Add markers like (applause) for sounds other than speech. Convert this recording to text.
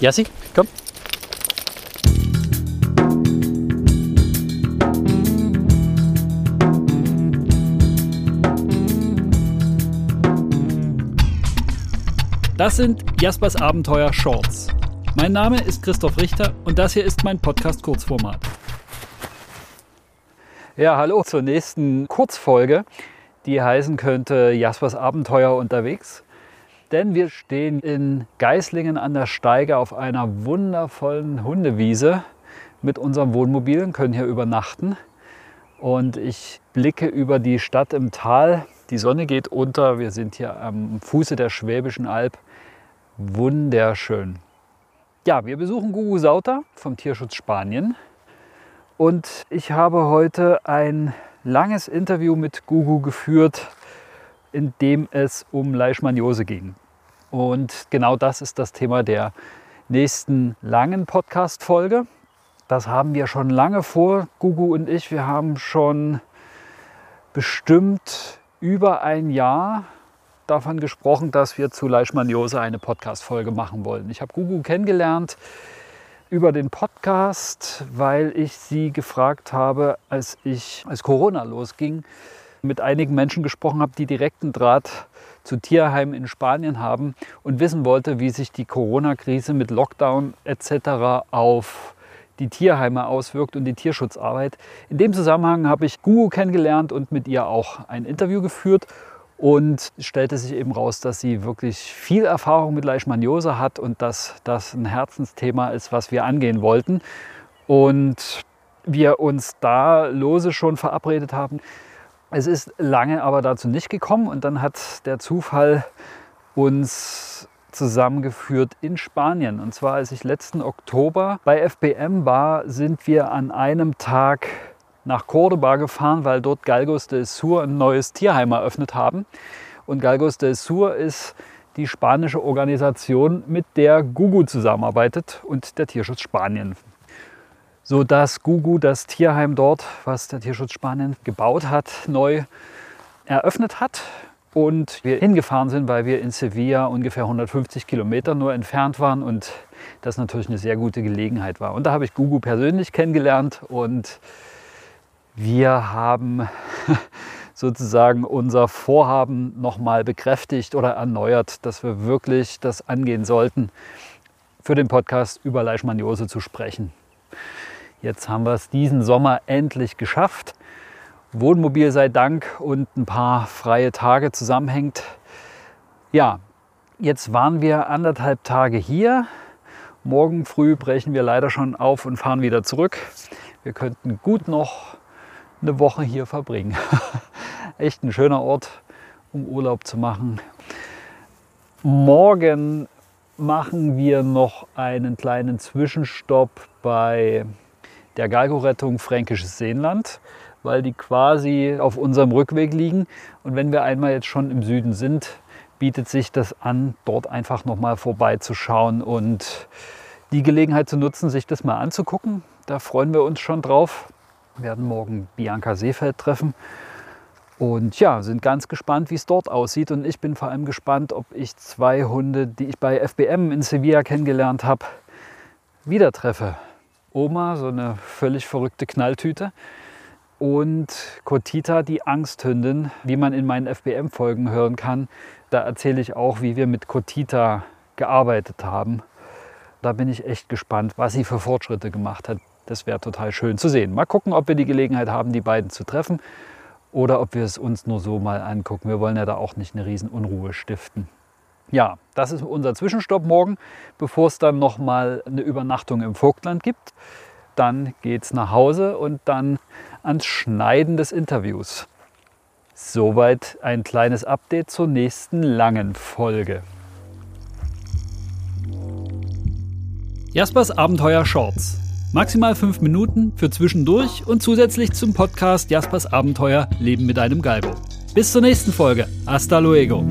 Jassi, komm. Das sind Jaspers Abenteuer Shorts. Mein Name ist Christoph Richter und das hier ist mein Podcast Kurzformat. Ja, hallo zur nächsten Kurzfolge, die heißen könnte Jaspers Abenteuer unterwegs. Denn wir stehen in Geislingen an der Steige auf einer wundervollen Hundewiese mit unserem Wohnmobil und können hier übernachten. Und ich blicke über die Stadt im Tal. Die Sonne geht unter. Wir sind hier am Fuße der Schwäbischen Alb wunderschön. Ja, wir besuchen Gugu Sauter vom Tierschutz Spanien und ich habe heute ein langes Interview mit Gugu geführt, in dem es um Leishmaniose ging. Und genau das ist das Thema der nächsten langen Podcast-Folge. Das haben wir schon lange vor, Gugu und ich. Wir haben schon bestimmt über ein Jahr davon gesprochen, dass wir zu Leishmaniose eine Podcast-Folge machen wollen. Ich habe Gugu kennengelernt über den Podcast, weil ich sie gefragt habe, als ich, als Corona losging, mit einigen Menschen gesprochen habe, die direkten Draht zu Tierheimen in Spanien haben und wissen wollte, wie sich die Corona-Krise mit Lockdown etc. auf die Tierheime auswirkt und die Tierschutzarbeit. In dem Zusammenhang habe ich Gugu kennengelernt und mit ihr auch ein Interview geführt und stellte sich eben raus, dass sie wirklich viel Erfahrung mit Leishmaniose hat und dass das ein Herzensthema ist, was wir angehen wollten. Und wir uns da lose schon verabredet haben. Es ist lange aber dazu nicht gekommen und dann hat der Zufall uns zusammengeführt in Spanien. Und zwar, als ich letzten Oktober bei FBM war, sind wir an einem Tag nach Cordoba gefahren, weil dort Galgos del Sur ein neues Tierheim eröffnet haben. Und Galgos del Sur ist die spanische Organisation, mit der Gugu zusammenarbeitet und der Tierschutz Spanien. Sodass Gugu das Tierheim dort, was der Tierschutz Spanien gebaut hat, neu eröffnet hat. Und wir hingefahren sind, weil wir in Sevilla ungefähr 150 Kilometer nur entfernt waren und das natürlich eine sehr gute Gelegenheit war. Und da habe ich Gugu persönlich kennengelernt und wir haben (laughs) sozusagen unser Vorhaben nochmal bekräftigt oder erneuert, dass wir wirklich das angehen sollten, für den Podcast über Leishmaniose zu sprechen. Jetzt haben wir es diesen Sommer endlich geschafft. Wohnmobil sei Dank und ein paar freie Tage zusammenhängt. Ja, jetzt waren wir anderthalb Tage hier. Morgen früh brechen wir leider schon auf und fahren wieder zurück. Wir könnten gut noch eine Woche hier verbringen. (laughs) Echt ein schöner Ort, um Urlaub zu machen. Morgen machen wir noch einen kleinen Zwischenstopp bei der Galgo-Rettung Fränkisches Seenland, weil die quasi auf unserem Rückweg liegen. Und wenn wir einmal jetzt schon im Süden sind, bietet sich das an, dort einfach nochmal vorbeizuschauen und die Gelegenheit zu nutzen, sich das mal anzugucken. Da freuen wir uns schon drauf. Wir werden morgen Bianca Seefeld treffen. Und ja, sind ganz gespannt, wie es dort aussieht. Und ich bin vor allem gespannt, ob ich zwei Hunde, die ich bei FBM in Sevilla kennengelernt habe, wieder treffe. Oma, so eine völlig verrückte Knalltüte. Und Kotita, die Angsthündin, wie man in meinen FBM-Folgen hören kann. Da erzähle ich auch, wie wir mit Kotita gearbeitet haben. Da bin ich echt gespannt, was sie für Fortschritte gemacht hat. Das wäre total schön zu sehen. Mal gucken, ob wir die Gelegenheit haben, die beiden zu treffen oder ob wir es uns nur so mal angucken. Wir wollen ja da auch nicht eine Riesenunruhe stiften. Ja, das ist unser Zwischenstopp morgen, bevor es dann noch mal eine Übernachtung im Vogtland gibt. Dann geht es nach Hause und dann ans Schneiden des Interviews. Soweit ein kleines Update zur nächsten langen Folge. Jaspers Abenteuer Shorts Maximal fünf Minuten für zwischendurch und zusätzlich zum Podcast Jaspers Abenteuer Leben mit einem Galgo. Bis zur nächsten Folge. Hasta luego.